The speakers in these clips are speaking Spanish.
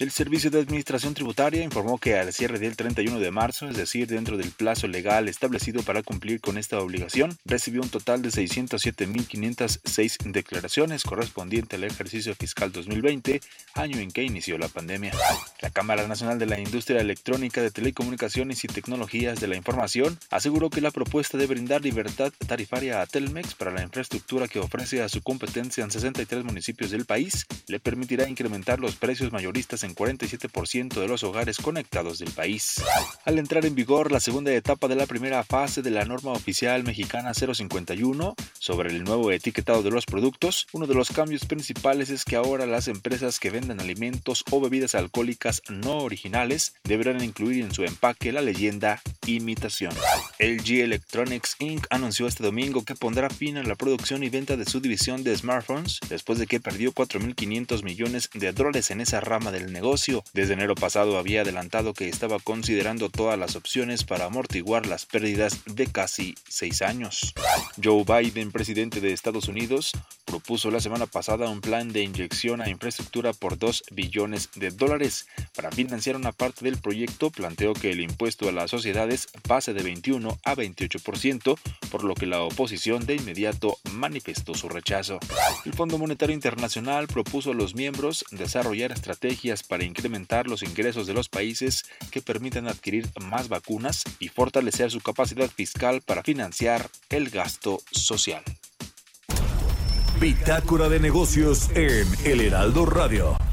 El Servicio de Administración Tributaria informó que al cierre del 31 de marzo, es decir, dentro del plazo legal establecido para cumplir con esta obligación, recibió un total de 607.506 declaraciones correspondiente al ejercicio fiscal 2020, año en que inició la pandemia. La Cámara Nacional de la Industria Electrónica de Telecomunicaciones y Tecnologías de la Información aseguró que la propuesta de brindar libertad tarifaria a Telmex para la infraestructura que ofrece a su competencia en 63 municipios del país le permitirá incrementar los precios mayoristas en 47% de los hogares conectados del país. Al entrar en vigor la segunda etapa de la primera fase de la norma oficial mexicana 051 sobre el nuevo etiquetado de los productos, uno de los cambios principales es que ahora las empresas que venden alimentos o bebidas alcohólicas no originales deberán incluir en su empaque la leyenda imitación. LG Electronics Inc. anunció este domingo que pondrá fin a la producción y venta de su división de smartphones después de que perdió 4.500 millones de dólares en esa rama del negocio negocio. Desde enero pasado había adelantado que estaba considerando todas las opciones para amortiguar las pérdidas de casi seis años. Joe Biden, presidente de Estados Unidos, propuso la semana pasada un plan de inyección a infraestructura por 2 billones de dólares. Para financiar una parte del proyecto, planteó que el impuesto a las sociedades pase de 21 a 28%, por lo que la oposición de inmediato manifestó su rechazo. El Fondo Monetario Internacional propuso a los miembros desarrollar estrategias para incrementar los ingresos de los países que permitan adquirir más vacunas y fortalecer su capacidad fiscal para financiar el gasto social. Bitácora de negocios en El Heraldo Radio.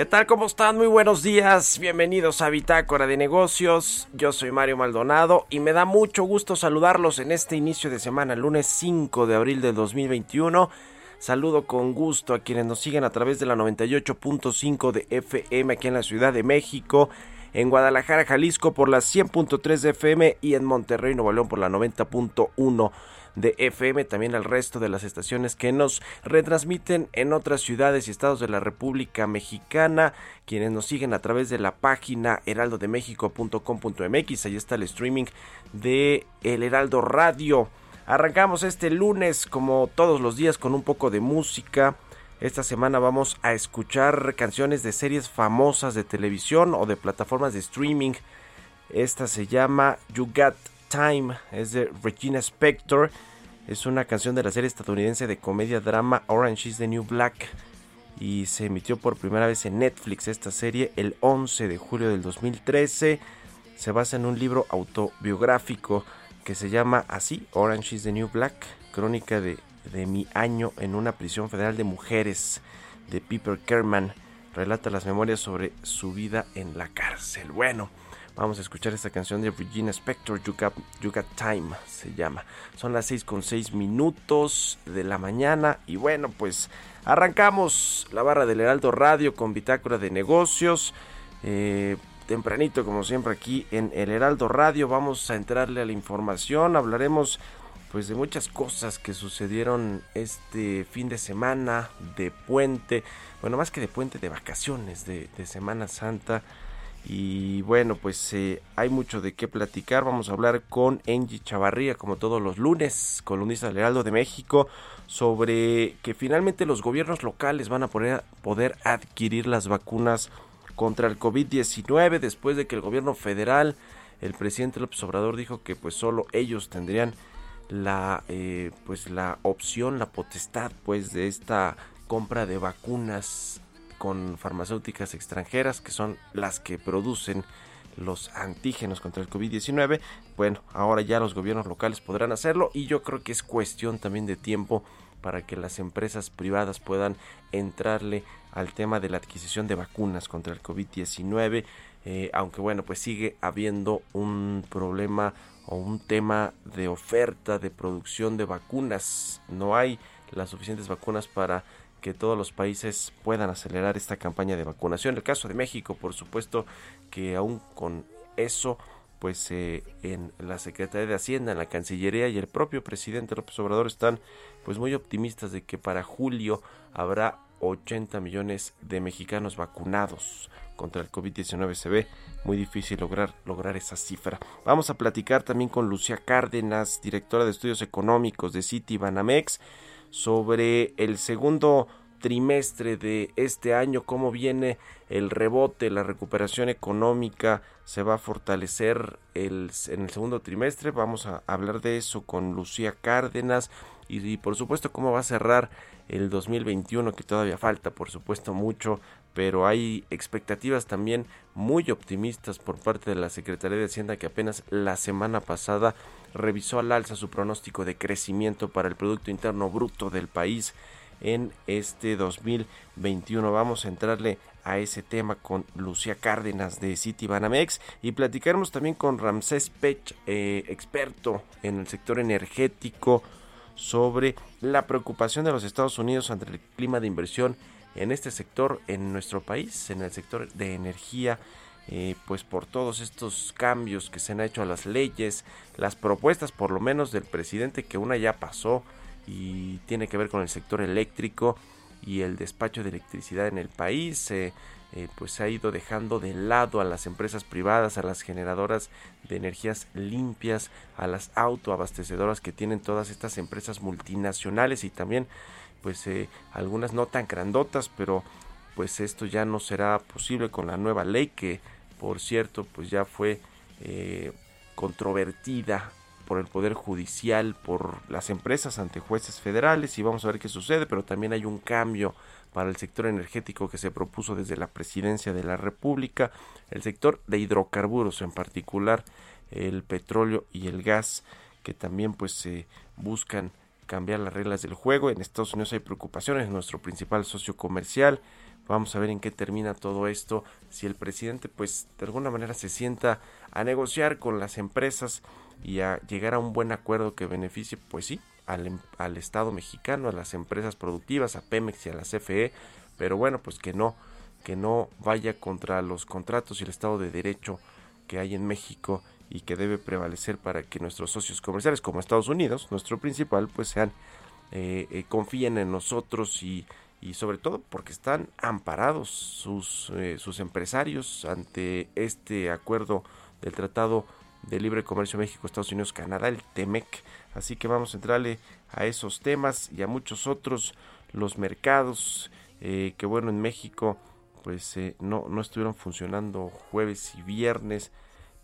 ¿Qué tal? ¿Cómo están? Muy buenos días. Bienvenidos a Bitácora de Negocios. Yo soy Mario Maldonado y me da mucho gusto saludarlos en este inicio de semana, lunes 5 de abril de 2021. Saludo con gusto a quienes nos siguen a través de la 98.5 de FM aquí en la Ciudad de México, en Guadalajara, Jalisco por la 100.3 de FM y en Monterrey, Nuevo León por la 90.1 de FM, también al resto de las estaciones que nos retransmiten en otras ciudades y estados de la República Mexicana, quienes nos siguen a través de la página heraldodemexico.com.mx, ahí está el streaming de El Heraldo Radio. Arrancamos este lunes como todos los días con un poco de música. Esta semana vamos a escuchar canciones de series famosas de televisión o de plataformas de streaming. Esta se llama You Got Time es de Regina Spector. Es una canción de la serie estadounidense de comedia drama Orange is the New Black. Y se emitió por primera vez en Netflix esta serie el 11 de julio del 2013. Se basa en un libro autobiográfico que se llama así, Orange is the New Black, crónica de, de mi año en una prisión federal de mujeres de Piper Kerman. Relata las memorias sobre su vida en la cárcel. Bueno, Vamos a escuchar esta canción de Regina Spector, You Got, Time, se llama. Son las 6 con 6 minutos de la mañana y bueno, pues arrancamos la barra del Heraldo Radio con bitácora de negocios. Eh, tempranito, como siempre, aquí en el Heraldo Radio. Vamos a entrarle a la información. Hablaremos pues de muchas cosas que sucedieron este fin de semana de puente. Bueno, más que de puente, de vacaciones, de Semana Santa. Y bueno, pues eh, hay mucho de qué platicar. Vamos a hablar con Angie Chavarría, como todos los lunes, columnista del Heraldo de México, sobre que finalmente los gobiernos locales van a poder, poder adquirir las vacunas contra el COVID-19 después de que el gobierno federal, el presidente López Obrador dijo que pues solo ellos tendrían la eh, pues la opción, la potestad pues de esta compra de vacunas con farmacéuticas extranjeras, que son las que producen los antígenos contra el COVID-19. Bueno, ahora ya los gobiernos locales podrán hacerlo y yo creo que es cuestión también de tiempo para que las empresas privadas puedan entrarle al tema de la adquisición de vacunas contra el COVID-19. Eh, aunque bueno, pues sigue habiendo un problema o un tema de oferta de producción de vacunas. No hay las suficientes vacunas para que todos los países puedan acelerar esta campaña de vacunación. El caso de México, por supuesto, que aún con eso, pues eh, en la Secretaría de Hacienda, en la Cancillería y el propio presidente López Obrador están pues muy optimistas de que para julio habrá 80 millones de mexicanos vacunados contra el COVID-19. Se ve muy difícil lograr, lograr esa cifra. Vamos a platicar también con Lucía Cárdenas, directora de estudios económicos de City Banamex sobre el segundo trimestre de este año, cómo viene el rebote, la recuperación económica, se va a fortalecer el, en el segundo trimestre. Vamos a hablar de eso con Lucía Cárdenas y, y, por supuesto cómo va a cerrar el 2021, que todavía falta, por supuesto, mucho, pero hay expectativas también muy optimistas por parte de la Secretaría de Hacienda que apenas la semana pasada revisó al alza su pronóstico de crecimiento para el Producto Interno Bruto del país en este 2021. Vamos a entrarle a ese tema con Lucía Cárdenas de City Banamex y platicaremos también con Ramsés Pech, eh, experto en el sector energético, sobre la preocupación de los Estados Unidos ante el clima de inversión en este sector en nuestro país, en el sector de energía eh, pues por todos estos cambios que se han hecho a las leyes, las propuestas por lo menos del presidente que una ya pasó y tiene que ver con el sector eléctrico y el despacho de electricidad en el país, eh, eh, pues se ha ido dejando de lado a las empresas privadas, a las generadoras de energías limpias, a las autoabastecedoras que tienen todas estas empresas multinacionales y también pues algunas no tan grandotas, pero pues esto ya no será posible con la nueva ley que por cierto, pues ya fue eh, controvertida por el Poder Judicial, por las empresas ante jueces federales y vamos a ver qué sucede, pero también hay un cambio para el sector energético que se propuso desde la presidencia de la República, el sector de hidrocarburos en particular, el petróleo y el gas, que también pues se buscan cambiar las reglas del juego. En Estados Unidos hay preocupaciones, nuestro principal socio comercial, Vamos a ver en qué termina todo esto. Si el presidente, pues, de alguna manera se sienta a negociar con las empresas y a llegar a un buen acuerdo que beneficie, pues sí, al, em, al Estado mexicano, a las empresas productivas, a Pemex y a la CFE, pero bueno, pues que no, que no vaya contra los contratos y el Estado de Derecho que hay en México y que debe prevalecer para que nuestros socios comerciales como Estados Unidos, nuestro principal, pues sean eh, eh, confíen en nosotros y y sobre todo porque están amparados sus, eh, sus empresarios ante este acuerdo del Tratado de Libre Comercio México, Estados Unidos, Canadá, el TEMEC. Así que vamos a entrarle a esos temas y a muchos otros, los mercados, que bueno, en México pues no, no estuvieron funcionando jueves y viernes,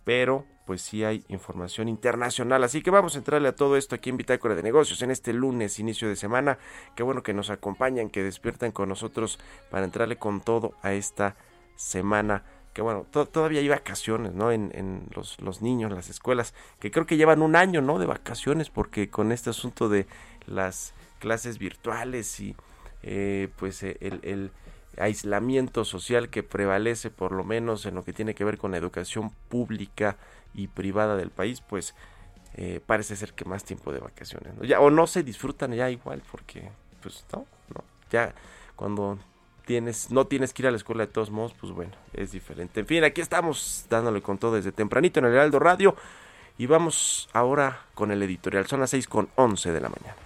pero pues sí hay información internacional. Así que vamos a entrarle a todo esto aquí en Bitácora de Negocios en este lunes, inicio de semana. Qué bueno que nos acompañan, que despiertan con nosotros para entrarle con todo a esta semana. Que bueno, todavía hay vacaciones, ¿no? En, los, niños, las escuelas, que creo que llevan un año, ¿no? De vacaciones, porque con este asunto de las clases virtuales y eh, pues el aislamiento social que prevalece por lo menos en lo que tiene que ver con la educación pública y privada del país, pues eh, parece ser que más tiempo de vacaciones. Ya, o no se disfrutan ya igual porque, pues no, no, ya cuando tienes, no tienes que ir a la escuela de todos modos, pues bueno, es diferente. En fin, aquí estamos dándole con todo desde tempranito en el Heraldo Radio y vamos ahora con el editorial. Son las 6 con 11 de la mañana.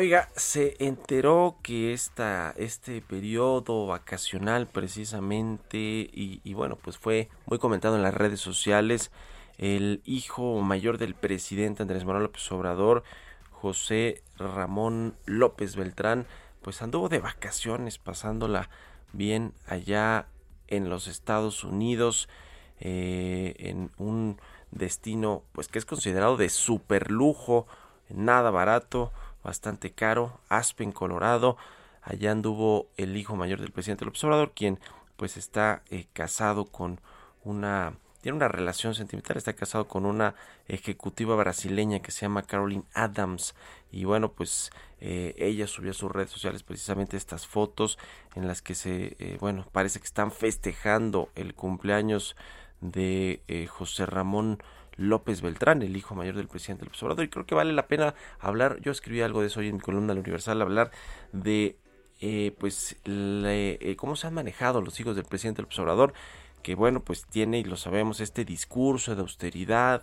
Oiga, se enteró que esta, este periodo vacacional precisamente, y, bueno, pues fue muy comentado en las redes sociales, el hijo mayor del presidente Andrés Manuel López Obrador, José Ramón López Beltrán, pues anduvo de vacaciones pasándola bien allá en los Estados Unidos, eh, en un destino pues que es considerado de super lujo, nada barato, bastante caro, Aspen, Colorado. Allá anduvo el hijo mayor del presidente López Obrador, quien pues está eh, casado con una tiene una relación sentimental, está casado con una ejecutiva brasileña que se llama Caroline Adams y bueno pues eh, ella subió a sus redes sociales precisamente estas fotos en las que se eh, bueno parece que están festejando el cumpleaños de José Ramón López Beltrán, el hijo mayor del presidente López Obrador. Y creo que vale la pena hablar, yo escribí algo de eso hoy en mi columna La Universal, hablar de eh, pues eh, cómo se han manejado los hijos del presidente López Obrador, que bueno, pues tiene, y lo sabemos, este discurso de austeridad,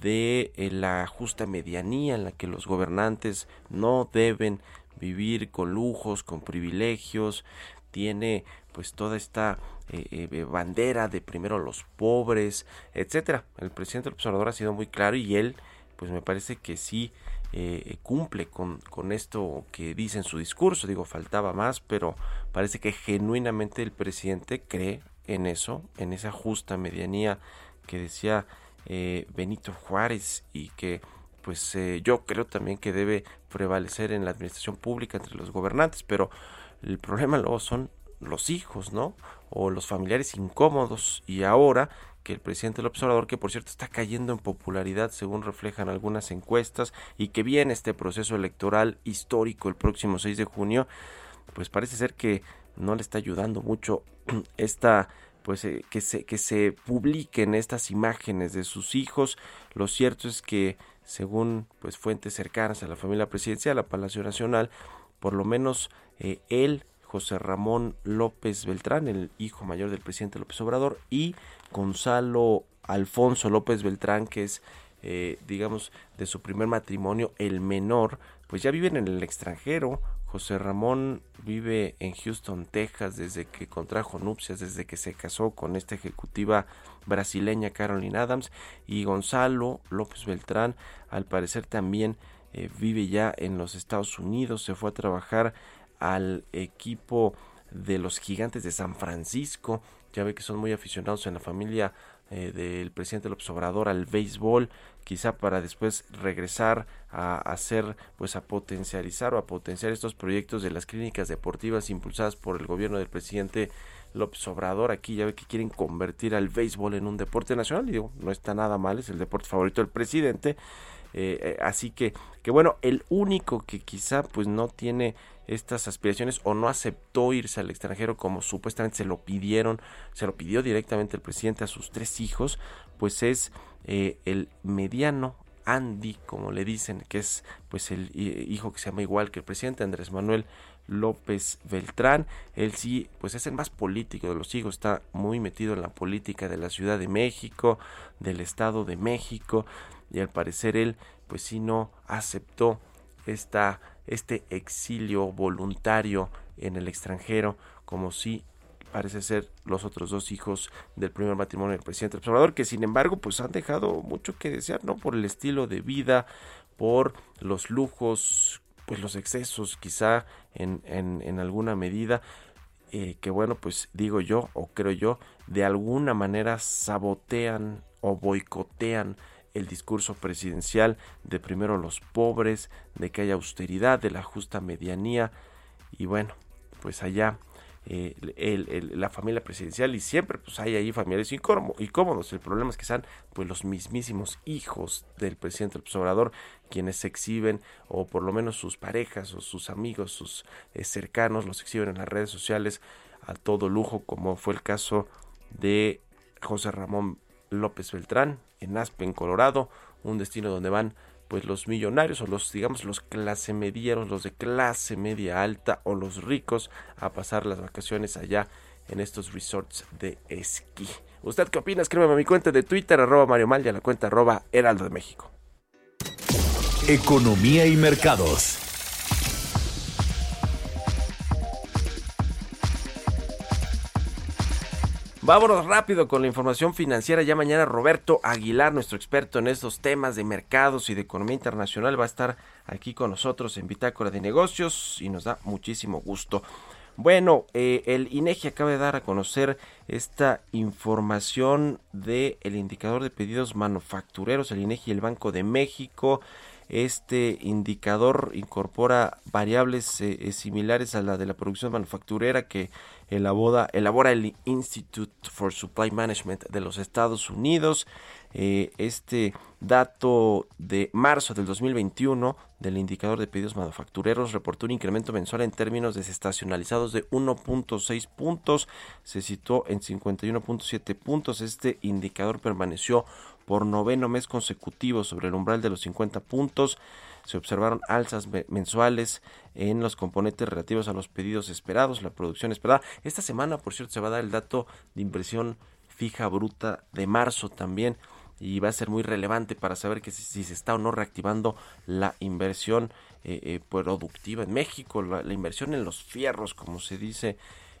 de eh, la justa medianía en la que los gobernantes no deben vivir con lujos, con privilegios, tiene pues toda esta eh, eh, bandera de primero los pobres, etcétera. El presidente del observador ha sido muy claro y él, pues me parece que sí eh, cumple con, con esto que dice en su discurso. Digo, faltaba más, pero parece que genuinamente el presidente cree en eso, en esa justa medianía que decía Benito Juárez y que pues yo creo también que debe prevalecer en la administración pública entre los gobernantes, pero el problema luego son los hijos, ¿no? O los familiares incómodos. Y ahora que el presidente López Obrador, que por cierto está cayendo en popularidad según reflejan algunas encuestas, y que viene este proceso electoral histórico el próximo 6 de junio, pues parece ser que no le está ayudando mucho esta pues eh, que se que se publiquen estas imágenes de sus hijos. Lo cierto es que según pues fuentes cercanas a la familia presidencial, a Palacio Nacional, por lo menos eh, él José Ramón López Beltrán, el hijo mayor del presidente López Obrador, y Gonzalo Alfonso López Beltrán, que es, eh, digamos, de su primer matrimonio, el menor, pues ya viven en el extranjero. José Ramón vive en Houston, Texas, desde que contrajo nupcias, desde que se casó con esta ejecutiva brasileña Caroline Adams, y Gonzalo López Beltrán, al parecer también eh, vive ya en los Estados Unidos, se fue a trabajar al equipo de los gigantes de San Francisco. Ya ve que son muy aficionados en la familia eh, del presidente López Obrador al béisbol, quizá para después regresar a hacer, pues a potencializar o a potenciar estos proyectos de las clínicas deportivas impulsadas por el gobierno del presidente López Obrador. Aquí ya ve que quieren convertir al béisbol en un deporte nacional. Y digo, no está nada mal, es el deporte favorito del presidente. Eh, eh, así que, que bueno, el único que quizá pues no tiene estas aspiraciones o no aceptó irse al extranjero como supuestamente se lo pidieron, se lo pidió directamente el presidente a sus tres hijos, pues es eh, el mediano Andy, como le dicen, que es pues el hijo que se llama igual que el presidente Andrés Manuel López Beltrán. Él sí, pues es el más político de los hijos, está muy metido en la política de la Ciudad de México, del Estado de México, y al parecer él, pues sí no aceptó esta este exilio voluntario en el extranjero, como si parece ser los otros dos hijos del primer matrimonio del presidente Observador, que sin embargo pues han dejado mucho que desear, ¿no? Por el estilo de vida, por los lujos, pues los excesos quizá en, en, en alguna medida. eh, que bueno, pues digo yo o creo yo, de alguna manera sabotean o boicotean el discurso presidencial de primero los pobres, de que haya austeridad, de la justa medianía y bueno, pues allá eh, la familia presidencial y siempre pues hay ahí familiares incómodos. El problema es que sean pues los mismísimos hijos del presidente López Obrador quienes se exhiben o por lo menos sus parejas o sus amigos, sus eh, cercanos los exhiben en las redes sociales a todo lujo como fue el caso de José Ramón López Beltrán en Aspen, Colorado, un destino donde van pues los millonarios o los digamos los clase medieros, los de clase media alta o los ricos a pasar las vacaciones allá en estos resorts de esquí. ¿Usted qué opina? Escríbeme a mi cuenta de Twitter, arroba Mario Mal y a la cuenta arroba Heraldo de México. Economía y mercados. Vámonos rápido con la información financiera. Ya mañana Roberto Aguilar, nuestro experto en estos temas de mercados y de economía internacional, va a estar aquí con nosotros en Bitácora de Negocios y nos da muchísimo gusto. Bueno, eh, el INEGI acaba de dar a conocer esta información del el indicador de pedidos manufactureros, el INEGI y el Banco de México. Este indicador incorpora variables eh, eh, similares a la de la producción manufacturera que elabora, elabora el Institute for Supply Management de los Estados Unidos. Eh, este dato de marzo del 2021 del indicador de pedidos manufactureros reportó un incremento mensual en términos desestacionalizados de 1.6 puntos, se situó en 51.7 puntos. Este indicador permaneció por noveno mes consecutivo sobre el umbral de los 50 puntos. Se observaron alzas mensuales en los componentes relativos a los pedidos esperados, la producción esperada. Esta semana, por cierto, se va a dar el dato de impresión fija bruta de marzo también y va a ser muy relevante para saber que si, se está o no reactivando la inversión eh, eh, productiva en México, la, inversión en los fierros, como se dice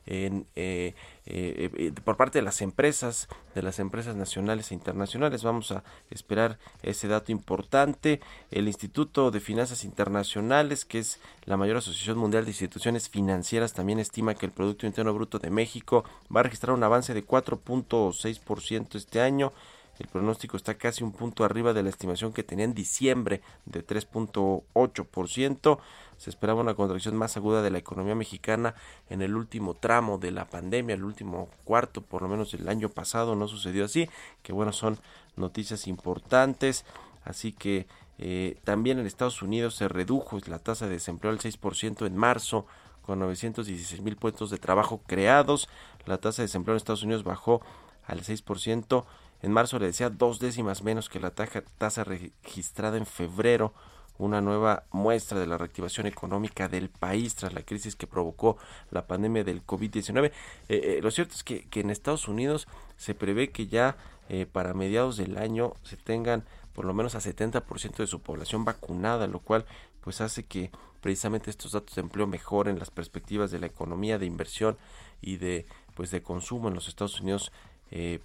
en, eh, eh, por parte de las empresas, de las empresas nacionales e internacionales. Vamos a esperar ese dato importante. El Instituto de Finanzas Internacionales, que es la mayor asociación mundial de instituciones financieras, también estima que el Producto Interno Bruto de México va a registrar un avance de 4.6% este año. El pronóstico está casi un punto arriba de la estimación que tenía en diciembre de 3.8%. Se esperaba una contracción más aguda de la economía mexicana en el último tramo de la pandemia, el último cuarto, por lo menos el año pasado, no sucedió así. Que bueno, son noticias importantes. Así que eh, también en Estados Unidos se redujo la tasa de desempleo al 6% en marzo con 916 mil puestos de trabajo creados. La tasa de desempleo en Estados Unidos bajó al 6%. En marzo le decía dos décimas menos que la tasa registrada en febrero una nueva muestra de la reactivación económica del país tras la crisis que provocó la pandemia del COVID-19. Eh, eh, lo cierto es que, en Estados Unidos se prevé que ya eh, para mediados del año se tengan por lo menos a 70% de su población vacunada, lo cual pues hace que precisamente estos datos de empleo mejoren las perspectivas de la economía, de inversión y de pues de consumo en los Estados Unidos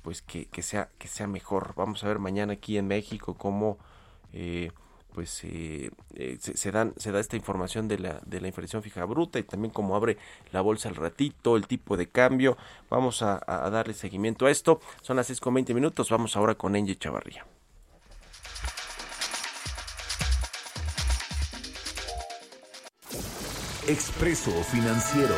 pues que, que, sea que sea mejor. Vamos a ver mañana aquí en México cómo pues eh, eh, se, dan, se da esta información de la, de la inflación fija bruta y también como abre la bolsa al ratito, el tipo de cambio. Vamos a, darle seguimiento a esto. Son las 6 con 20 minutos. Vamos ahora con Engie Chavarría. Expreso Financiero.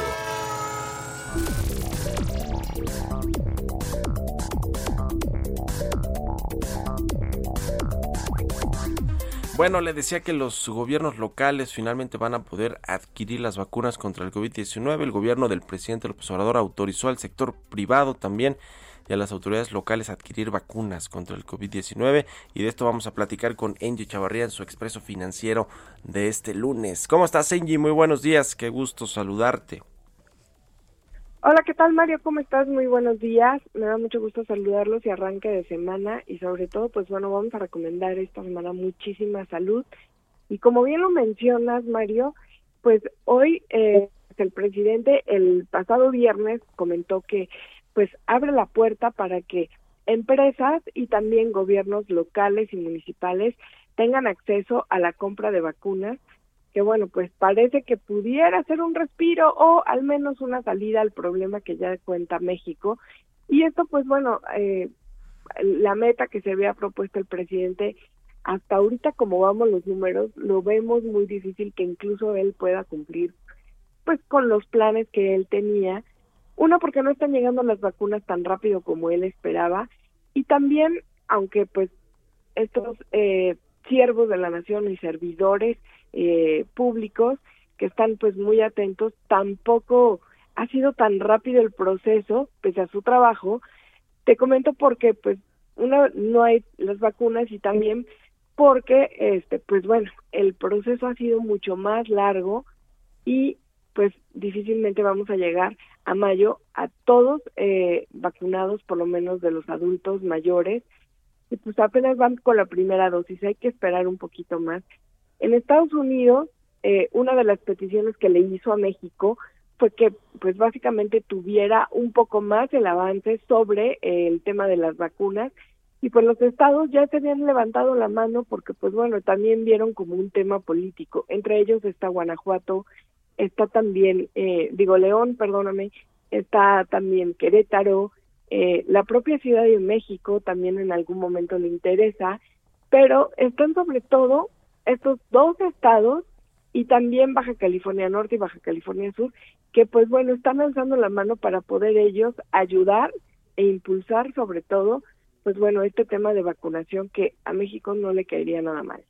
Bueno, le decía que los gobiernos locales finalmente van a poder adquirir las vacunas contra el COVID-19. El gobierno del presidente López Obrador autorizó al sector privado también y a las autoridades locales a adquirir vacunas contra el COVID-19 y de esto vamos a platicar con Angie Chavarría en su expreso financiero de este lunes. ¿Cómo estás Angie? Muy buenos días, qué gusto saludarte. Hola, ¿qué tal Mario? ¿Cómo estás? Muy buenos días. Me da mucho gusto saludarlos y arranque de semana y sobre todo, pues bueno, vamos a recomendar esta semana muchísima salud. Y como bien lo mencionas, Mario, pues hoy eh, el presidente el pasado viernes comentó que pues abre la puerta para que empresas y también gobiernos locales y municipales tengan acceso a la compra de vacunas que bueno, pues parece que pudiera ser un respiro o al menos una salida al problema que ya cuenta México. Y esto pues bueno, eh, la meta que se había propuesto el presidente, hasta ahorita como vamos los números, lo vemos muy difícil que incluso él pueda cumplir pues con los planes que él tenía. Uno, porque no están llegando las vacunas tan rápido como él esperaba. Y también, aunque pues estos eh, siervos de la nación y servidores eh, públicos que están pues muy atentos, tampoco ha sido tan rápido el proceso, pese a su trabajo. Te comento porque pues una no hay las vacunas y también porque este pues bueno, el proceso ha sido mucho más largo y pues difícilmente vamos a llegar a mayo a todos eh, vacunados, por lo menos de los adultos mayores, y pues apenas van con la primera dosis, hay que esperar un poquito más. En Estados Unidos, eh, una de las peticiones que le hizo a México fue que pues básicamente tuviera un poco más el avance sobre el tema de las vacunas y pues los estados ya se habían levantado la mano porque pues bueno también vieron como un tema político entre ellos está Guanajuato está también eh, digo León perdóname está también Querétaro eh, la propia Ciudad de México también en algún momento le interesa, pero están sobre todo estos dos estados y también Baja California Norte y Baja California Sur, que pues bueno, están alzando la mano para poder ellos ayudar e impulsar sobre todo, pues bueno, este tema de vacunación que a México no le caería nada mal.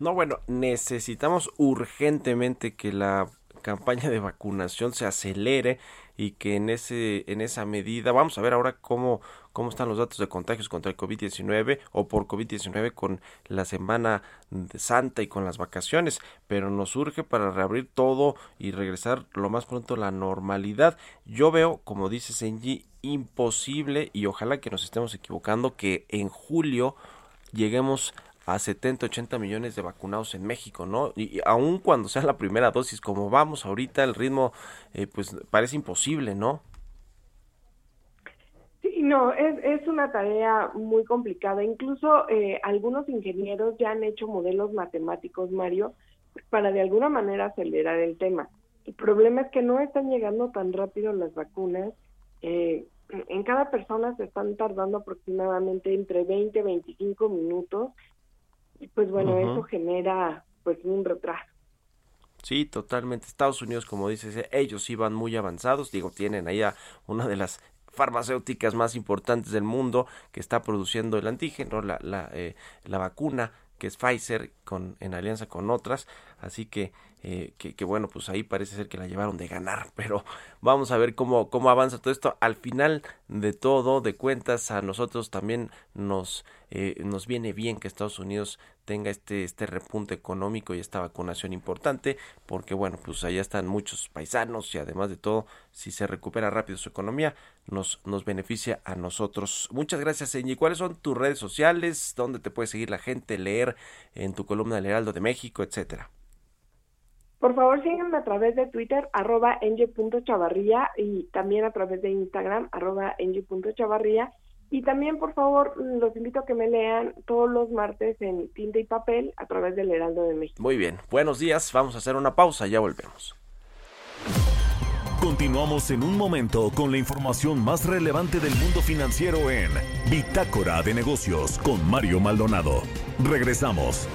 No, bueno, necesitamos urgentemente que la campaña de vacunación se acelere y que en ese en esa medida vamos a ver ahora cómo cómo están los datos de contagios contra el COVID-19 o por COVID-19 con la semana santa y con las vacaciones, pero nos urge para reabrir todo y regresar lo más pronto a la normalidad. Yo veo, como dice Senji, imposible y ojalá que nos estemos equivocando que en julio lleguemos a 70, 80 millones de vacunados en México, ¿no? Y, aun cuando sea la primera dosis, como vamos ahorita, el ritmo eh, pues parece imposible, ¿no? Sí, no, es, es una tarea muy complicada. Incluso eh, algunos ingenieros ya han hecho modelos matemáticos, Mario, para de alguna manera acelerar el tema. El problema es que no están llegando tan rápido las vacunas. Eh, en cada persona se están tardando aproximadamente entre 20 y 25 minutos pues bueno, eso genera pues un retraso. Sí, totalmente. Estados Unidos, como dices, eh, ellos iban muy avanzados. Digo, tienen ahí una de las farmacéuticas más importantes del mundo que está produciendo el antígeno, la, la, eh, la vacuna que es Pfizer con, en alianza con otras. Así que eh, que, bueno, pues ahí parece ser que la llevaron de ganar, pero vamos a ver cómo, cómo avanza todo esto. Al final de todo, de cuentas, a nosotros también nos, eh, nos viene bien que Estados Unidos tenga este, este repunte económico y esta vacunación importante, porque bueno, pues allá están muchos paisanos y además de todo, si se recupera rápido su economía, nos, nos beneficia a nosotros. Muchas gracias, Enyi. ¿Cuáles son tus redes sociales? ¿Dónde te puede seguir la gente, leer en tu columna del Heraldo de México, etcétera? Por favor, síganme a través de Twitter, arroba y también a través de Instagram, arroba. Y también, por favor, los invito a que me lean todos los martes en tinta y papel a través del Heraldo de México. Muy bien, buenos días, vamos a hacer una pausa, ya volvemos. Continuamos en un momento con la información más relevante del mundo financiero en Bitácora de Negocios con Mario Maldonado. Regresamos.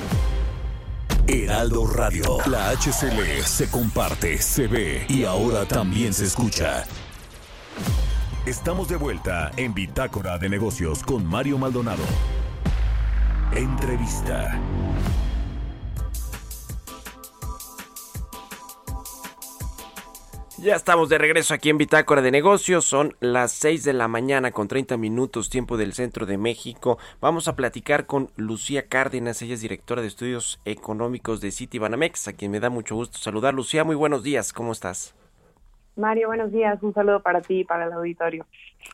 Heraldo Radio. La HCL se comparte, se ve y ahora también se escucha. Estamos de vuelta en Bitácora de Negocios con Mario Maldonado. Entrevista. Ya estamos de regreso aquí en Bitácora de Negocios. Son las 6 de la mañana con 30 minutos tiempo del centro de México. Vamos a platicar con Lucía Cárdenas. Ella es directora de estudios económicos de Citibanamex, a quien me da mucho gusto saludar. Lucía, muy buenos días. ¿Cómo estás? Mario, buenos días. Un saludo para ti y para el auditorio.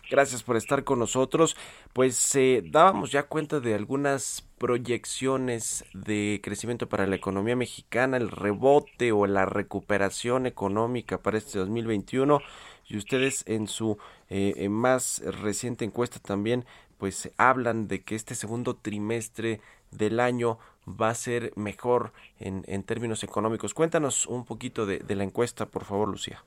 Gracias por estar con nosotros. Pues eh, dábamos ya cuenta de algunas proyecciones de crecimiento para la economía mexicana, el rebote o la recuperación económica para este 2021 y ustedes en su eh, más reciente encuesta también pues hablan de que este segundo trimestre del año va a ser mejor en, términos económicos. Cuéntanos un poquito de la encuesta, por favor, Lucía.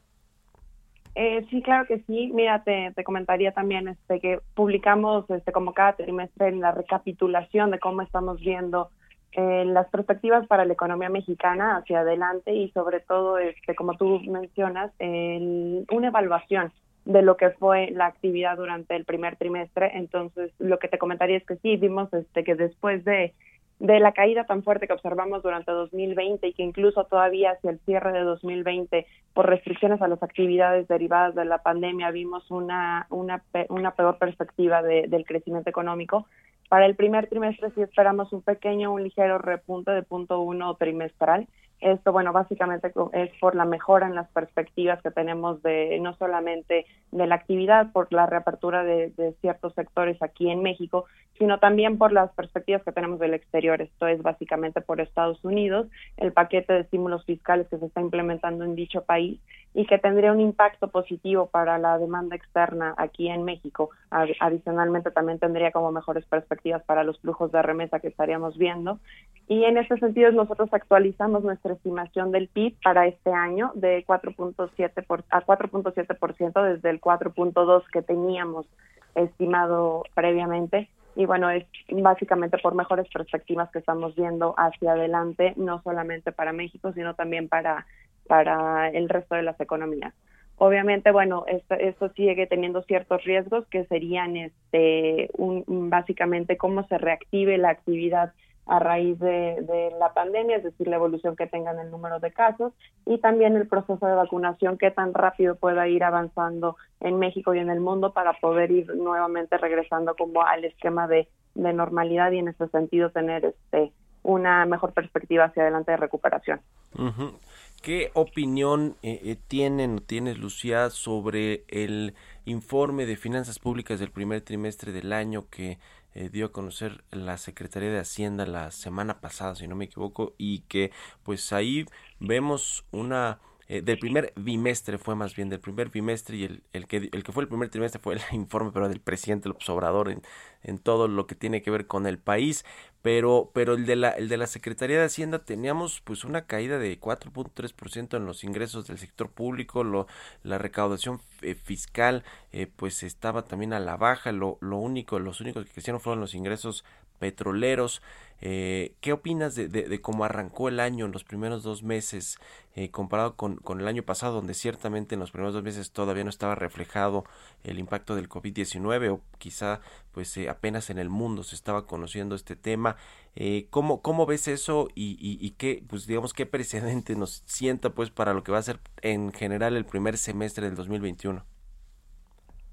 Eh, sí, claro que sí. Mira, te, comentaría también este, que publicamos este, como cada trimestre en la recapitulación de cómo estamos viendo eh, las perspectivas para la economía mexicana hacia adelante y sobre todo, este, como tú mencionas, una evaluación de lo que fue la actividad durante el primer trimestre. Entonces, lo que te comentaría es que sí, vimos este, que después de de la caída tan fuerte que observamos durante 2020 y que incluso todavía hacia el cierre de 2020 por restricciones a las actividades derivadas de la pandemia vimos una una, una peor perspectiva de, del crecimiento económico. Para el primer trimestre sí esperamos un pequeño, un ligero repunte de punto uno trimestral esto, bueno, básicamente es por la mejora en las perspectivas que tenemos de no solamente de la actividad, por la reapertura de, ciertos sectores aquí en México, sino también por las perspectivas que tenemos del exterior. Esto es básicamente por Estados Unidos, el paquete de estímulos fiscales que se está implementando en dicho país y que tendría un impacto positivo para la demanda externa aquí en México. Adicionalmente, también tendría como mejores perspectivas para los flujos de remesa que estaríamos viendo. Y en ese sentido, nosotros actualizamos nuestra estimación del PIB para este año de 4.7 por, a 4.7% desde el 4.2 que teníamos estimado previamente. Y bueno, es básicamente por mejores perspectivas que estamos viendo hacia adelante, no solamente para México, sino también para, para el resto de las economías. Obviamente, bueno, esto, sigue teniendo ciertos riesgos que serían este, un, básicamente cómo se reactive la actividad a raíz de, la pandemia, es decir, la evolución que tengan el número de casos y también el proceso de vacunación, qué tan rápido pueda ir avanzando en México y en el mundo para poder ir nuevamente regresando como al esquema de, normalidad y en ese sentido tener este una mejor perspectiva hacia adelante de recuperación. ¿Qué opinión eh, eh, tienen tienes, Lucía, sobre el informe de finanzas públicas del primer trimestre del año que eh, dio a conocer la Secretaría de Hacienda la semana pasada, si no me equivoco, y que pues ahí vemos una eh, del primer bimestre fue más bien del primer bimestre y el, el, que, el que fue el primer trimestre fue el informe pero del presidente López Obrador en, en todo lo que tiene que ver con el país. Pero pero el de la el de la Secretaría de Hacienda teníamos pues una caída de 4.3% en los ingresos del sector público lo, la recaudación eh, fiscal eh, pues estaba también a la baja. Lo, lo único los únicos que crecieron fueron los ingresos petroleros. Eh, ¿Qué opinas de, de, cómo arrancó el año en los primeros dos meses eh, comparado con, con, el año pasado, donde ciertamente en los primeros dos meses todavía no estaba reflejado el impacto del COVID-19 o quizá pues eh, apenas en el mundo se estaba conociendo este tema? Eh, ¿cómo, ¿Cómo ves eso y, y, y, qué, pues digamos, qué precedente nos sienta pues para lo que va a ser en general el primer semestre del 2021?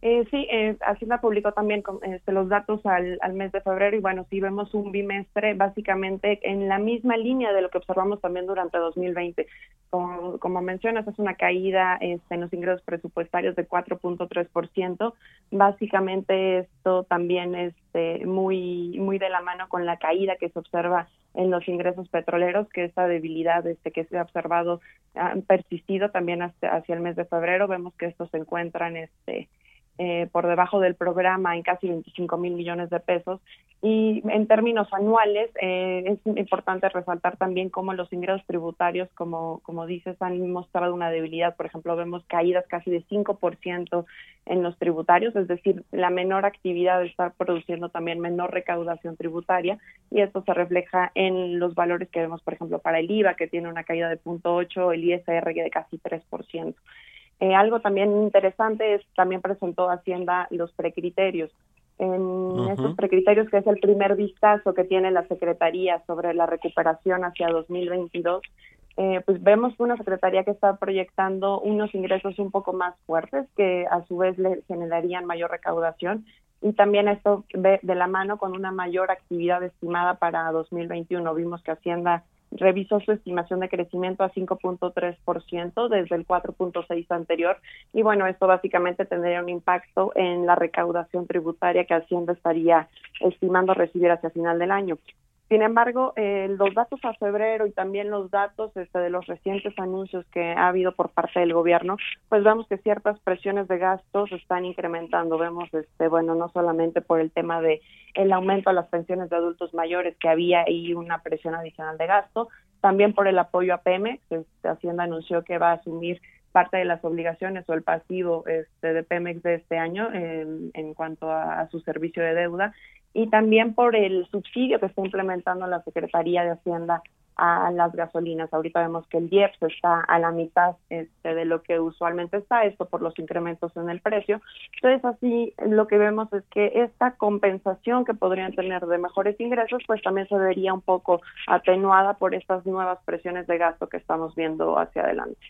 Eh, sí, eh, Hacienda publicó también este, los datos al, mes de febrero y bueno, sí vemos un bimestre básicamente en la misma línea de lo que observamos también durante 2020. Como, como mencionas, es una caída este, en los ingresos presupuestarios de 4.3%. Básicamente esto también es este, muy, muy de la mano con la caída que se observa en los ingresos petroleros, que esta debilidad este, que se ha observado ha persistido también hasta, hacia el mes de febrero. Vemos que estos se encuentran este, eh, por debajo del programa en casi 25 mil millones de pesos. Y en términos anuales, eh, es importante resaltar también cómo los ingresos tributarios, como, como dices, han mostrado una debilidad. Por ejemplo, vemos caídas casi de 5% en los tributarios, es decir, la menor actividad está produciendo también menor recaudación tributaria y esto se refleja en los valores que vemos, por ejemplo, para el IVA, que tiene una caída de 0.8, el ISR de casi 3%. Eh, algo también interesante es también presentó Hacienda los precriterios. En estos precriterios, que es el primer vistazo que tiene la Secretaría sobre la recuperación hacia 2022, eh, pues vemos una Secretaría que está proyectando unos ingresos un poco más fuertes que a su vez le generarían mayor recaudación y también esto ve de la mano con una mayor actividad estimada para 2021. Vimos que Hacienda revisó su estimación de crecimiento a 5.3% desde el 4.6 anterior y bueno, esto básicamente tendría un impacto en la recaudación tributaria que Hacienda estaría estimando recibir hacia final del año. Sin embargo, eh, los datos a febrero y también los datos este, de los recientes anuncios que ha habido por parte del gobierno, pues vemos que ciertas presiones de gastos están incrementando. Vemos, este, bueno, no solamente por el tema de el aumento a las pensiones de adultos mayores, que había ahí una presión adicional de gasto, también por el apoyo a Pemex, este, Hacienda anunció que va a asumir parte de las obligaciones o el pasivo este, de Pemex de este año en cuanto a, su servicio de deuda y también por el subsidio que está implementando la Secretaría de Hacienda a las gasolinas. Ahorita vemos que el IEPS está a la mitad este, de lo que usualmente está, esto por los incrementos en el precio. Entonces, así lo que vemos es que esta compensación que podrían tener de mejores ingresos, pues también se vería un poco atenuada por estas nuevas presiones de gasto que estamos viendo hacia adelante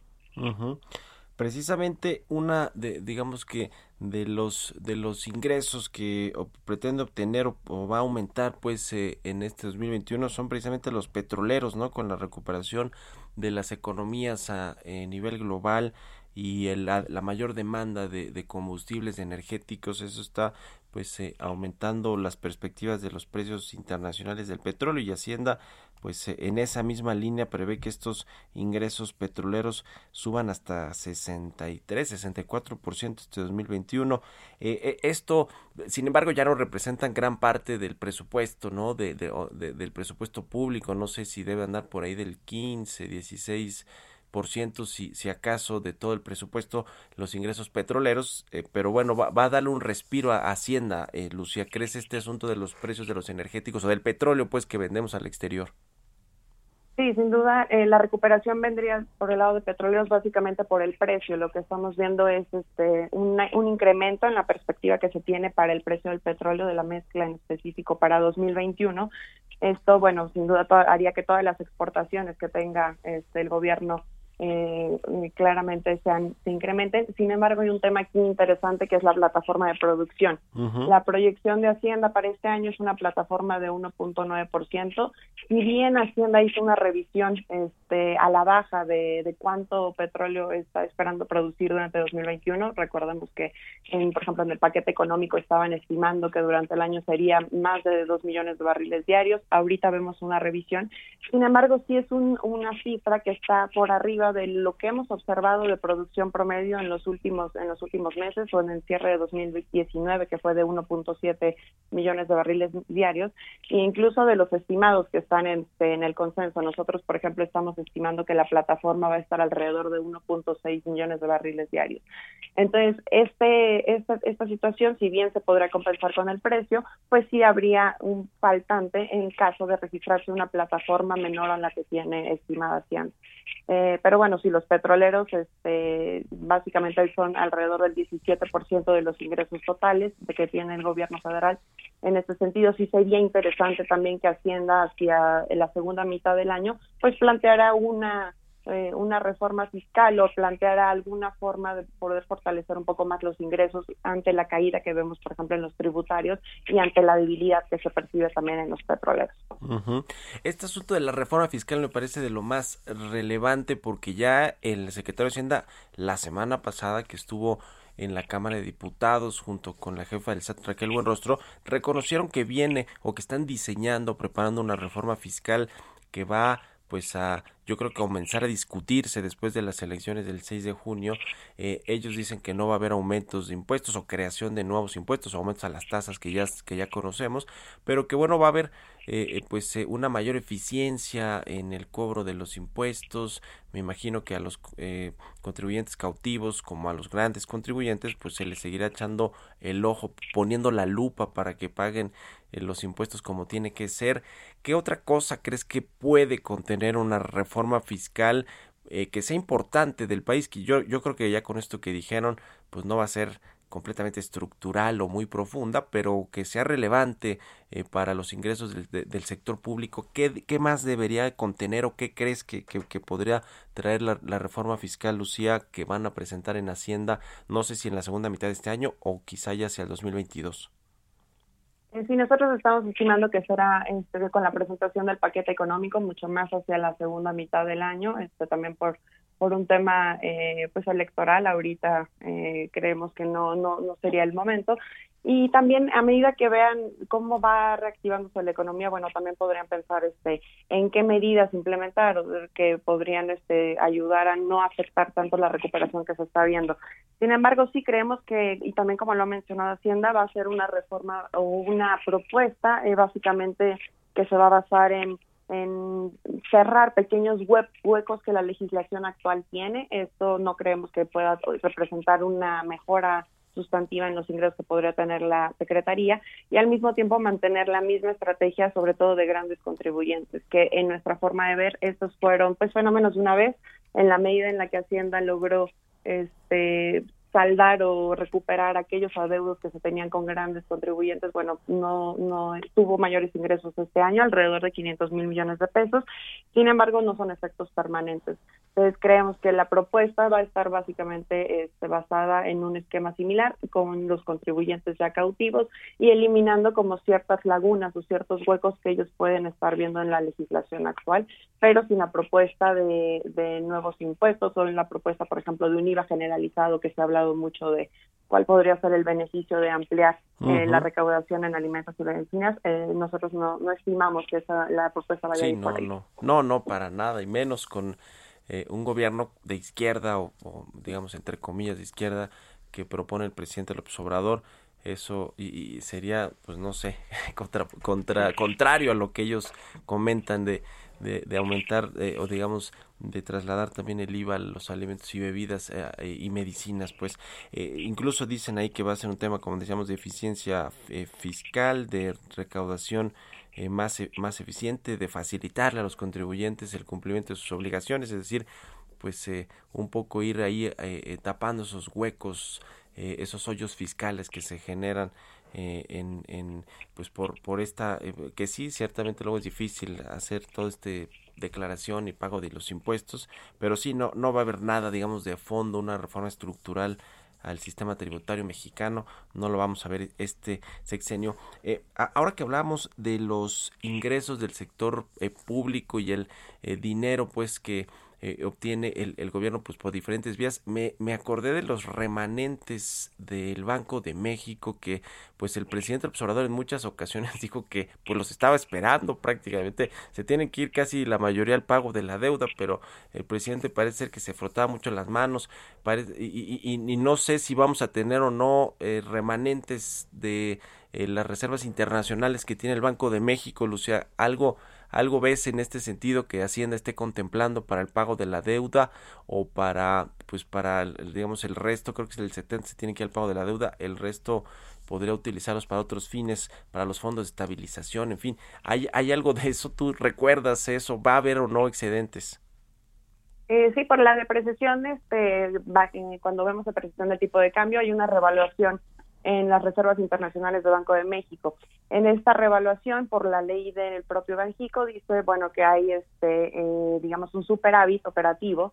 precisamente una de digamos que de los de los ingresos que pretende obtener o, va a aumentar pues eh, en este 2021 son precisamente los petroleros no con la recuperación de las economías a nivel global y la, mayor demanda de, de, combustibles energéticos. Eso está pues eh, aumentando las perspectivas de los precios internacionales del petróleo y Hacienda pues eh, en esa misma línea prevé que estos ingresos petroleros suban hasta 63, 64% este 2021. Eh, eh, esto, sin embargo, ya no representan gran parte del presupuesto, ¿no? De, del presupuesto público. No sé si debe andar por ahí del 15, 16 por ciento si, si acaso de todo el presupuesto los ingresos petroleros, pero bueno, va, va, a darle un respiro a Hacienda, eh, Lucía, ¿crees este asunto de los precios de los energéticos o del petróleo pues que vendemos al exterior? Sí, sin duda, eh, la recuperación vendría por el lado de petróleos básicamente por el precio. Lo que estamos viendo es este un incremento en la perspectiva que se tiene para el precio del petróleo de la mezcla en específico para 2021. Esto, bueno, sin duda haría que todas las exportaciones que tenga este, el gobierno eh, claramente sean, se incrementen. Sin embargo, hay un tema aquí interesante que es la plataforma de producción. La proyección de Hacienda para este año es una plataforma de 1.9%. Si bien Hacienda hizo una revisión este, a la baja de, de, cuánto petróleo está esperando producir durante 2021, recordemos que, en, por ejemplo, en el paquete económico estaban estimando que durante el año sería más de 2 millones de barriles diarios. Ahorita vemos una revisión. Sin embargo, sí es un, una cifra que está por arriba de lo que hemos observado de producción promedio en los últimos en los últimos meses o en el cierre de 2019 que fue de 1.7 millones de barriles diarios e incluso de los estimados que están en, en el consenso. Nosotros, por ejemplo, estamos estimando que la plataforma va a estar alrededor de 1.6 millones de barriles diarios. Entonces, este esta, esta situación, si bien se podrá compensar con el precio, pues sí habría un faltante en caso de registrarse una plataforma menor a la que tiene estimada Cian. Eh, pero bueno, si los petroleros este, básicamente son alrededor del 17% de los ingresos totales de que tiene el gobierno federal. En este sentido, sí sería interesante también que Hacienda hacia la segunda mitad del año, pues planteara una eh, una reforma fiscal o planteara alguna forma de poder fortalecer un poco más los ingresos ante la caída que vemos, por ejemplo, en los tributarios y ante la debilidad que se percibe también en los petroleros. Este asunto de la reforma fiscal me parece de lo más relevante porque ya el secretario de Hacienda la semana pasada que estuvo en la Cámara de Diputados junto con la jefa del SAT Raquel Buenrostro reconocieron que viene o que están diseñando, preparando una reforma fiscal que va pues a yo creo que comenzar a discutirse después de las elecciones del 6 de junio. Eh, ellos dicen que no va a haber aumentos de impuestos o creación de nuevos impuestos, aumentos a las tasas que ya, que ya conocemos, pero que bueno, va a haber eh, eh, pues una mayor eficiencia en el cobro de los impuestos. Me imagino que a los contribuyentes cautivos como a los grandes contribuyentes pues se les seguirá echando el ojo, poniendo la lupa para que paguen los impuestos como tiene que ser. ¿Qué otra cosa crees que puede contener una reforma? fiscal eh, que sea importante del país, que yo, yo creo que ya con esto que dijeron, pues no va a ser completamente estructural o muy profunda, pero que sea relevante eh, para los ingresos del, sector público. ¿Qué, ¿Qué, más debería contener o qué crees que, que, podría traer la, la, reforma fiscal, Lucía, que van a presentar en Hacienda, no sé si en la segunda mitad de este año o quizá ya hacia el 2022? Eh, sí, nosotros estamos estimando que será este, con la presentación del paquete económico mucho más hacia la segunda mitad del año, este, también por por un tema eh, pues electoral. Ahorita eh, creemos que no, no no sería el momento y también a medida que vean cómo va reactivándose la economía, bueno, también podrían pensar este en qué medidas implementar que podrían este ayudar a no afectar tanto la recuperación que se está viendo. Sin embargo, sí creemos que y también como lo ha mencionado Hacienda va a ser una reforma o una propuesta eh, básicamente que se va a basar en en cerrar pequeños huecos que la legislación actual tiene. Esto no creemos que pueda representar una mejora sustantiva en los ingresos que podría tener la Secretaría y al mismo tiempo mantener la misma estrategia, sobre todo de grandes contribuyentes, que en nuestra forma de ver estos fueron pues fenómenos de una vez en la medida en la que Hacienda logró este saldar o recuperar aquellos adeudos que se tenían con grandes contribuyentes, bueno, no, no tuvo mayores ingresos este año, alrededor de 500 mil millones de pesos. Sin embargo, no son efectos permanentes. Entonces, creemos que la propuesta va a estar básicamente este, basada en un esquema similar con los contribuyentes ya cautivos y eliminando como ciertas lagunas o ciertos huecos que ellos pueden estar viendo en la legislación actual, pero sin la propuesta de, de nuevos impuestos o en la propuesta, por ejemplo, de un IVA generalizado que se habla mucho de cuál podría ser el beneficio de ampliar eh, la recaudación en alimentos y medicinas. Eh, nosotros no, no estimamos que esa, la propuesta vaya a ir no, por ahí. No, no, no, para nada, y menos con eh, un gobierno de izquierda o, digamos entre comillas de izquierda que propone el presidente López Obrador eso y, sería pues no sé contra, contra contrario a lo que ellos comentan de, de, aumentar o digamos de trasladar también el IVA a los alimentos y bebidas eh, eh, y medicinas, pues eh, incluso dicen ahí que va a ser un tema, como decíamos, de eficiencia fiscal, de recaudación más, más eficiente, de facilitarle a los contribuyentes el cumplimiento de sus obligaciones, es decir, pues un poco ir ahí tapando esos huecos, esos hoyos fiscales que se generan en, en, pues por, por esta, que sí, ciertamente luego es difícil hacer todo este declaración y pago de los impuestos, pero sí no, no va a haber nada, digamos, de fondo, una reforma estructural al sistema tributario mexicano, no lo vamos a ver este sexenio. Eh, ahora que hablamos de los ingresos del sector eh, público y el eh, dinero, pues que eh, obtiene el, el, gobierno pues por diferentes vías. Me, me acordé de los remanentes del Banco de México que pues el presidente observador en muchas ocasiones dijo que pues los estaba esperando prácticamente. Se tienen que ir casi la mayoría al pago de la deuda, pero el presidente parece ser que se frotaba mucho las manos parece, y, y, y, no sé si vamos a tener o no eh, remanentes de eh, las reservas internacionales que tiene el Banco de México, Lucia, algo ¿Algo ves en este sentido que Hacienda esté contemplando para el pago de la deuda o para, pues para, digamos, el resto, creo que es el 70 se tiene que ir al pago de la deuda, el resto podría utilizarlos para otros fines, para los fondos de estabilización, en fin, ¿hay, hay algo de eso? ¿Tú recuerdas eso? ¿Va a haber o no excedentes? Eh, sí, por la depreciación, este, cuando vemos depreciación del tipo de cambio, hay una revaluación en las reservas internacionales del Banco de México. En esta revaluación, por la ley del propio Banjico, dice, bueno, que hay, este, eh, digamos, un superávit operativo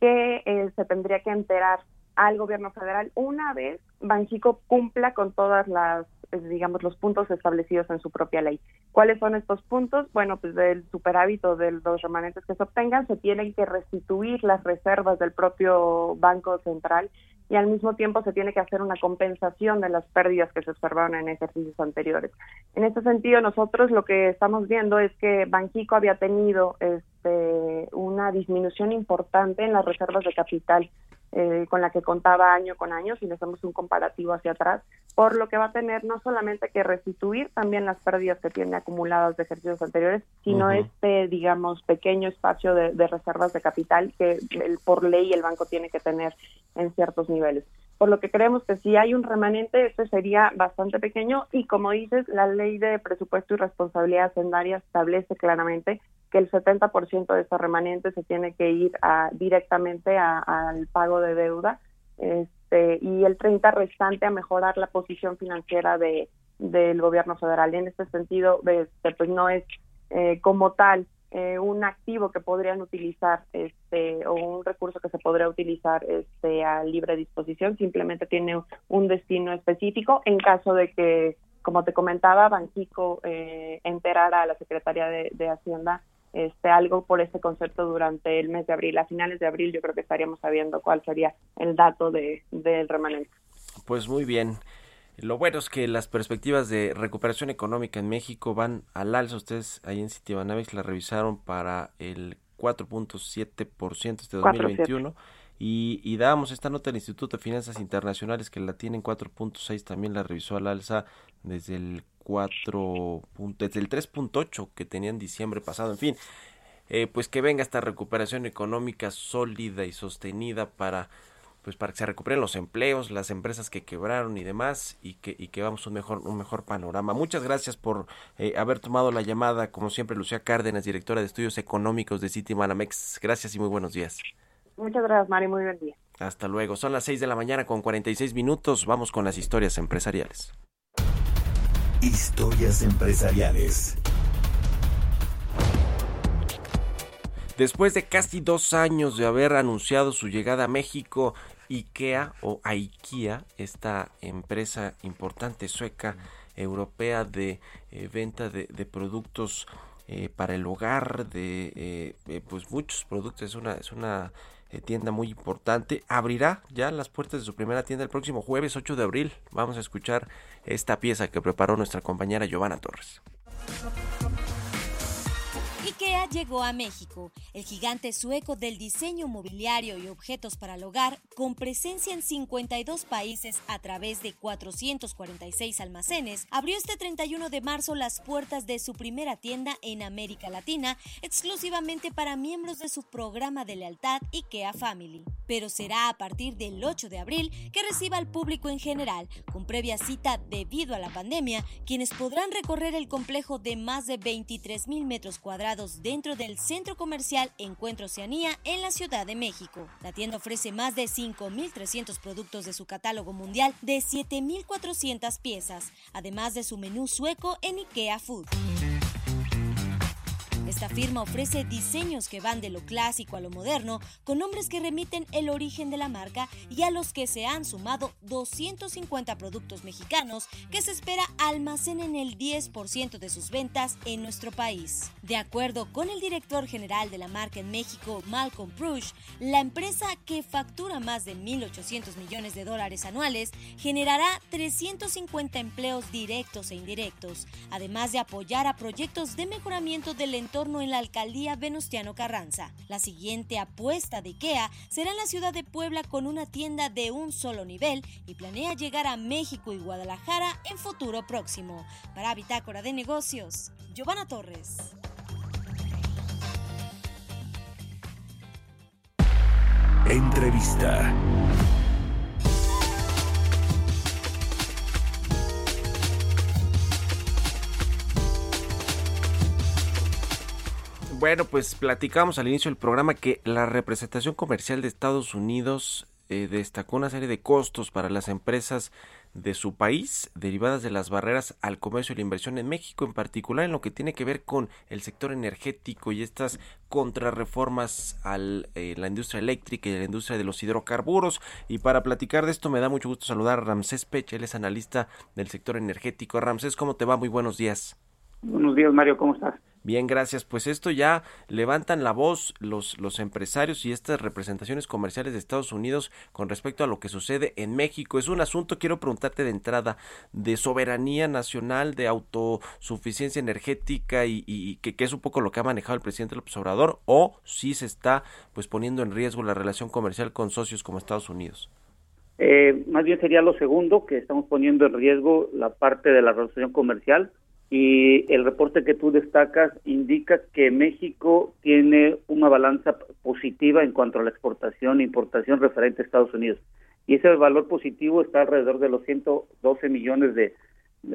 que eh, se tendría que enterar al gobierno federal una vez Banjico cumpla con todas las digamos, los puntos establecidos en su propia ley. ¿Cuáles son estos puntos? Bueno, pues del superávit o de los remanentes que se obtengan, se tienen que restituir las reservas del propio Banco Central y al mismo tiempo se tiene que hacer una compensación de las pérdidas que se observaron en ejercicios anteriores. En este sentido, nosotros lo que estamos viendo es que Banjico había tenido este, una disminución importante en las reservas de capital eh, con la que contaba año con año, si le hacemos un comparativo hacia atrás, por lo que va a tener no solamente que restituir también las pérdidas que tiene acumuladas de ejercicios anteriores, sino este, digamos, pequeño espacio de, reservas de capital que por ley el banco tiene que tener en ciertos niveles. Por lo que creemos que si hay un remanente, este sería bastante pequeño y como dices, la ley de presupuesto y responsabilidad hacendaria establece claramente que el 70% de estos remanentes se tiene que ir a, directamente al pago de deuda este, y el 30 restante a mejorar la posición financiera de del gobierno federal. En este sentido, este, pues no es eh, como tal eh, un activo que podrían utilizar este o un recurso que se podría utilizar este a libre disposición simplemente tiene un destino específico en caso de que como te comentaba Banxico eh, enterara a la Secretaría de Hacienda este, algo por ese concepto durante el mes de abril. A finales de abril yo creo que estaríamos sabiendo cuál sería el dato de, del remanente. Pues muy bien. Lo bueno es que las perspectivas de recuperación económica en México van al alza. Ustedes ahí en Citibanamex la revisaron para el 4.7% este 2021. Y, y dábamos esta nota del Instituto de Finanzas Internacionales que la tienen 4.6, también la revisó al alza desde el 4, desde el 3.8 que tenían diciembre pasado. En fin, eh, pues que venga esta recuperación económica sólida y sostenida para pues para que se recuperen los empleos, las empresas que quebraron y demás y que y que vamos un mejor un mejor panorama. Muchas gracias por eh, haber tomado la llamada, como siempre Lucía Cárdenas, directora de Estudios Económicos de City Manamex. Gracias y muy buenos días. Muchas gracias, Mari. Muy buen día. Hasta luego. Son las 6 de la mañana con 46 minutos. Vamos con las historias empresariales. Historias empresariales. Después de casi dos años de haber anunciado su llegada a México, IKEA o IKEA, esta empresa importante sueca europea de eh, venta de, productos eh, para el hogar, de eh, pues muchos productos, es una, es una eh, tienda muy importante. Abrirá ya las puertas de su primera tienda el próximo jueves 8 de abril. Vamos a escuchar esta pieza que preparó nuestra compañera Giovanna Torres. Llegó a México, el gigante sueco del diseño mobiliario y objetos para el hogar, con presencia en 52 países a través de 446 almacenes, abrió este 31 de marzo las puertas de su primera tienda en América Latina, exclusivamente para miembros de su programa de lealtad IKEA Family. Pero será a partir del 8 de abril que reciba al público en general, con previa cita debido a la pandemia, quienes podrán recorrer el complejo de más de 23 mil metros cuadrados dentro del centro comercial Encuentro Oceanía en la Ciudad de México. La tienda ofrece más de 5.300 productos de su catálogo mundial de 7.400 piezas, además de su menú sueco en IKEA Food. Esta firma ofrece diseños que van de lo clásico a lo moderno, con nombres que remiten el origen de la marca y a los que se han sumado 250 productos mexicanos que se espera almacenen el 10% de sus ventas en nuestro país. De acuerdo con el director general de la marca en México, Malcolm Prush, la empresa que factura más de 1.800 millones de dólares anuales generará 350 empleos directos e indirectos, además de apoyar a proyectos de mejoramiento del entorno en la alcaldía Venustiano Carranza. La siguiente apuesta de IKEA será en la ciudad de Puebla con una tienda de un solo nivel y planea llegar a México y Guadalajara en futuro próximo. Para Bitácora de Negocios, Giovanna Torres. Entrevista. Bueno, pues platicamos al inicio del programa que la representación comercial de Estados Unidos eh, destacó una serie de costos para las empresas de su país derivadas de las barreras al comercio y la inversión en México, en particular en lo que tiene que ver con el sector energético y estas contrarreformas a eh, la industria eléctrica y la industria de los hidrocarburos. Y para platicar de esto me da mucho gusto saludar a Ramsés Pech, él es analista del sector energético. Ramsés, ¿cómo te va? Muy buenos días. Buenos días, Mario, ¿cómo estás? Bien, gracias. Pues esto ya levantan la voz los, los empresarios y estas representaciones comerciales de Estados Unidos con respecto a lo que sucede en México. Es un asunto, quiero preguntarte de entrada, de soberanía nacional, de autosuficiencia energética y, y que, es un poco lo que ha manejado el presidente López Obrador, o si se está pues poniendo en riesgo la relación comercial con socios como Estados Unidos. Eh, más bien sería lo segundo, que estamos poniendo en riesgo la parte de la relación comercial y el reporte que tú destacas indica que México tiene una balanza positiva en cuanto a la exportación e importación referente a Estados Unidos. Y ese valor positivo está alrededor de los 112 millones de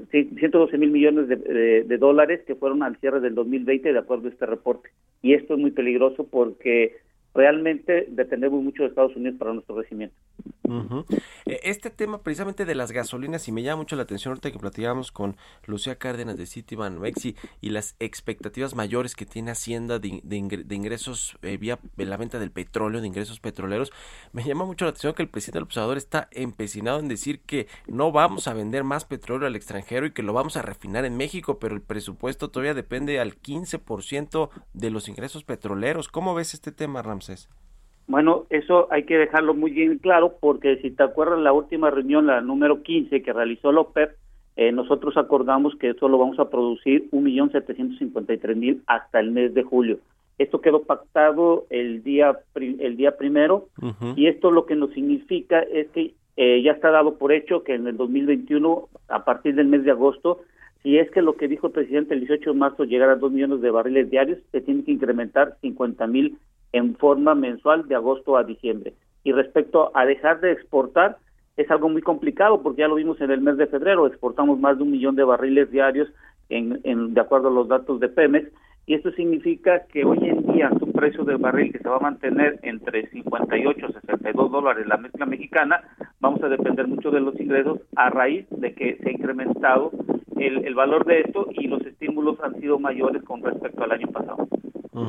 112 mil millones de, de, de, dólares que fueron al cierre del 2020 de acuerdo a este reporte. Y esto es muy peligroso porque realmente dependemos mucho de Estados Unidos para nuestro crecimiento. -huh. Este tema precisamente de las gasolinas, y me llama mucho la atención ahorita que platicábamos con Lucía Cárdenas de Citiban Mexi y las expectativas mayores que tiene Hacienda de, de, de ingresos eh, vía la venta del petróleo, de ingresos petroleros, me llama mucho la atención que el presidente del observador está empecinado en decir que no vamos a vender más petróleo al extranjero y que lo vamos a refinar en México, pero el presupuesto todavía depende al 15% de los ingresos petroleros. ¿Cómo ves este tema, Ramsés? Bueno, eso hay que dejarlo muy bien claro porque si te acuerdas la última reunión, la número 15 que realizó la OPEP, eh, nosotros acordamos que solo vamos a producir 1.753.000 hasta el mes de julio. Esto quedó pactado el día el día primero y esto lo que nos significa es que eh, ya está dado por hecho que en el 2021, a partir del mes de agosto, si es que lo que dijo el presidente el 18 de marzo llegar a 2 millones de barriles diarios, se tiene que incrementar 50 mil en forma mensual de agosto a diciembre. Y respecto a dejar de exportar, es algo muy complicado porque ya lo vimos en el mes de febrero, exportamos más de un millón de barriles diarios en, en, de acuerdo a los datos de Pemex y esto significa que hoy en día su precio de barril que se va a mantener entre 58 y 62 dólares la mezcla mexicana, vamos a depender mucho de los ingresos a raíz de que se ha incrementado el, el valor de esto y los estímulos han sido mayores con respecto al año pasado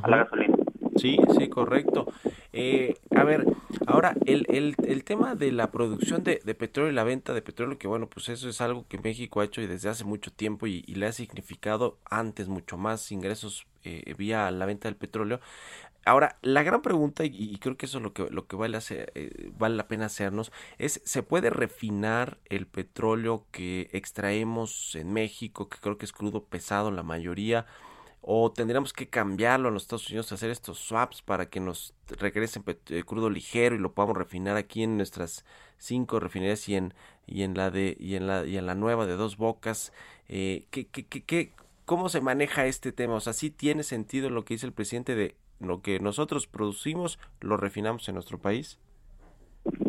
a la gasolina. Sí, sí, correcto. Eh, a ver, ahora el, el, el tema de la producción de, de, petróleo y la venta de petróleo, que bueno, pues eso es algo que México ha hecho y desde hace mucho tiempo y, y le ha significado antes mucho más ingresos eh, vía la venta del petróleo. Ahora, la gran pregunta, y, y, creo que eso es lo que, lo que vale, hacer, eh, vale la pena hacernos, es, ¿se puede refinar el petróleo que extraemos en México, que creo que es crudo pesado la mayoría? O tendríamos que cambiarlo en los Estados Unidos, hacer estos swaps para que nos regresen eh, crudo ligero y lo podamos refinar aquí en nuestras cinco refinerías y en y en la de y en la y en la nueva de dos bocas. Eh, ¿qué, cómo se maneja este tema o sea sí tiene sentido lo que dice el presidente de lo que nosotros producimos lo refinamos en nuestro país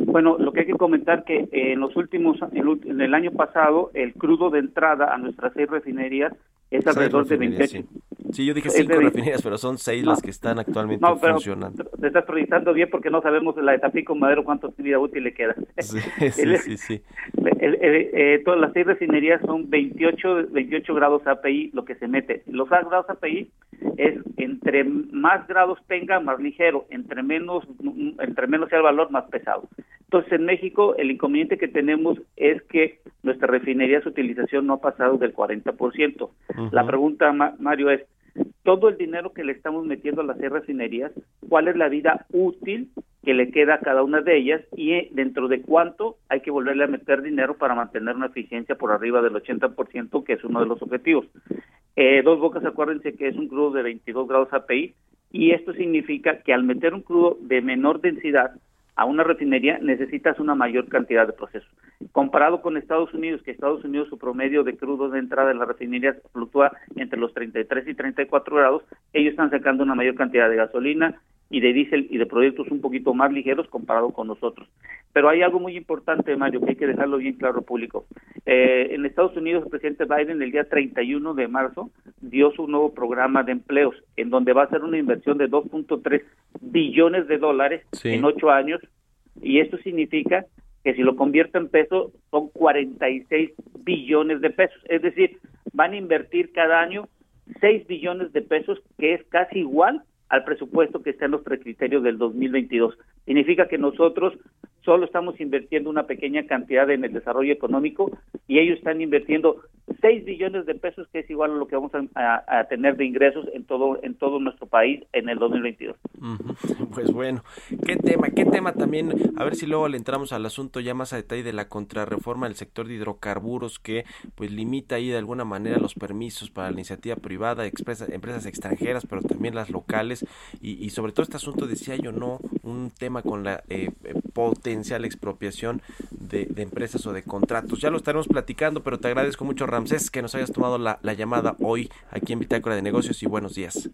bueno, lo que hay que comentar que en los últimos, en el año pasado, el crudo de entrada a nuestras seis refinerías es alrededor de 28, Sí, yo dije cinco refinerías, pero son seis no, las que están actualmente no, pero funcionando. Te estás proyectando bien porque no sabemos la de Tapico Madero cuánto vida útil le queda. Sí, sí, sí. sí. El, el, eh, todas las seis refinerías son 28, 28 grados API lo que se mete. Los grados API es entre más grados tenga, más ligero, entre menos, entre menos sea el valor, más pesado. Entonces, en México, el inconveniente que tenemos es que nuestra refinería, su utilización no ha pasado del 40%. Uh -huh. La pregunta, Mario, es, todo el dinero que le estamos metiendo a las refinerías, cuál es la vida útil que le queda a cada una de ellas y eh, dentro de cuánto hay que volverle a meter dinero para mantener una eficiencia por arriba del 80%, que es uno de los objetivos. Eh, dos bocas, acuérdense que es un crudo de 22 grados API y esto significa que al meter un crudo de menor densidad, a una refinería necesitas una mayor cantidad de procesos. Comparado con Estados Unidos, que Estados Unidos su promedio de crudo de entrada en las refinerías fluctúa entre los 33 y 34 grados, ellos están sacando una mayor cantidad de gasolina y de diésel y de productos un poquito más ligeros comparado con nosotros. Pero hay algo muy importante, Mario, que hay que dejarlo bien claro público. Eh, en Estados Unidos, el presidente Biden el día 31 de marzo dio su nuevo programa de empleos, en donde va a ser una inversión de 2.3 billones de dólares sí. en ocho años, y esto significa que si lo convierte en pesos son 46 billones de pesos, es decir, van a invertir cada año 6 billones de pesos, que es casi igual al presupuesto que está en los precriterios del 2022. Significa que nosotros solo estamos invirtiendo una pequeña cantidad en el desarrollo económico y ellos están invirtiendo 6 billones de pesos, que es igual a lo que vamos a, tener de ingresos en todo en todo nuestro país en el 2022. Uh -huh. Pues bueno, qué tema, qué tema también, a ver si luego le entramos al asunto ya más a detalle de la contrarreforma del sector de hidrocarburos que pues limita ahí de alguna manera los permisos para la iniciativa privada, expresa, empresas extranjeras, pero también las locales y, y, sobre todo este asunto decía yo no, un tema con la eh, potencial expropiación de, de, empresas o de contratos. Ya lo estaremos platicando, pero te agradezco mucho Ramsés que nos hayas tomado la, la llamada hoy aquí en Bitácora de Negocios y buenos días.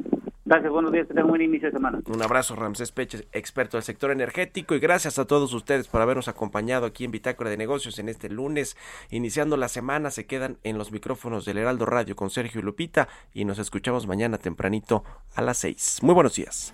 Gracias, buenos días, que tengan un buen inicio de semana. Un abrazo, Ramsés Peche, experto del sector energético, y gracias a todos ustedes por habernos acompañado aquí en Bitácora de Negocios en este lunes, iniciando la semana, se quedan en los micrófonos del Heraldo Radio con Sergio y Lupita, y nos escuchamos mañana tempranito a las 6. Muy buenos días.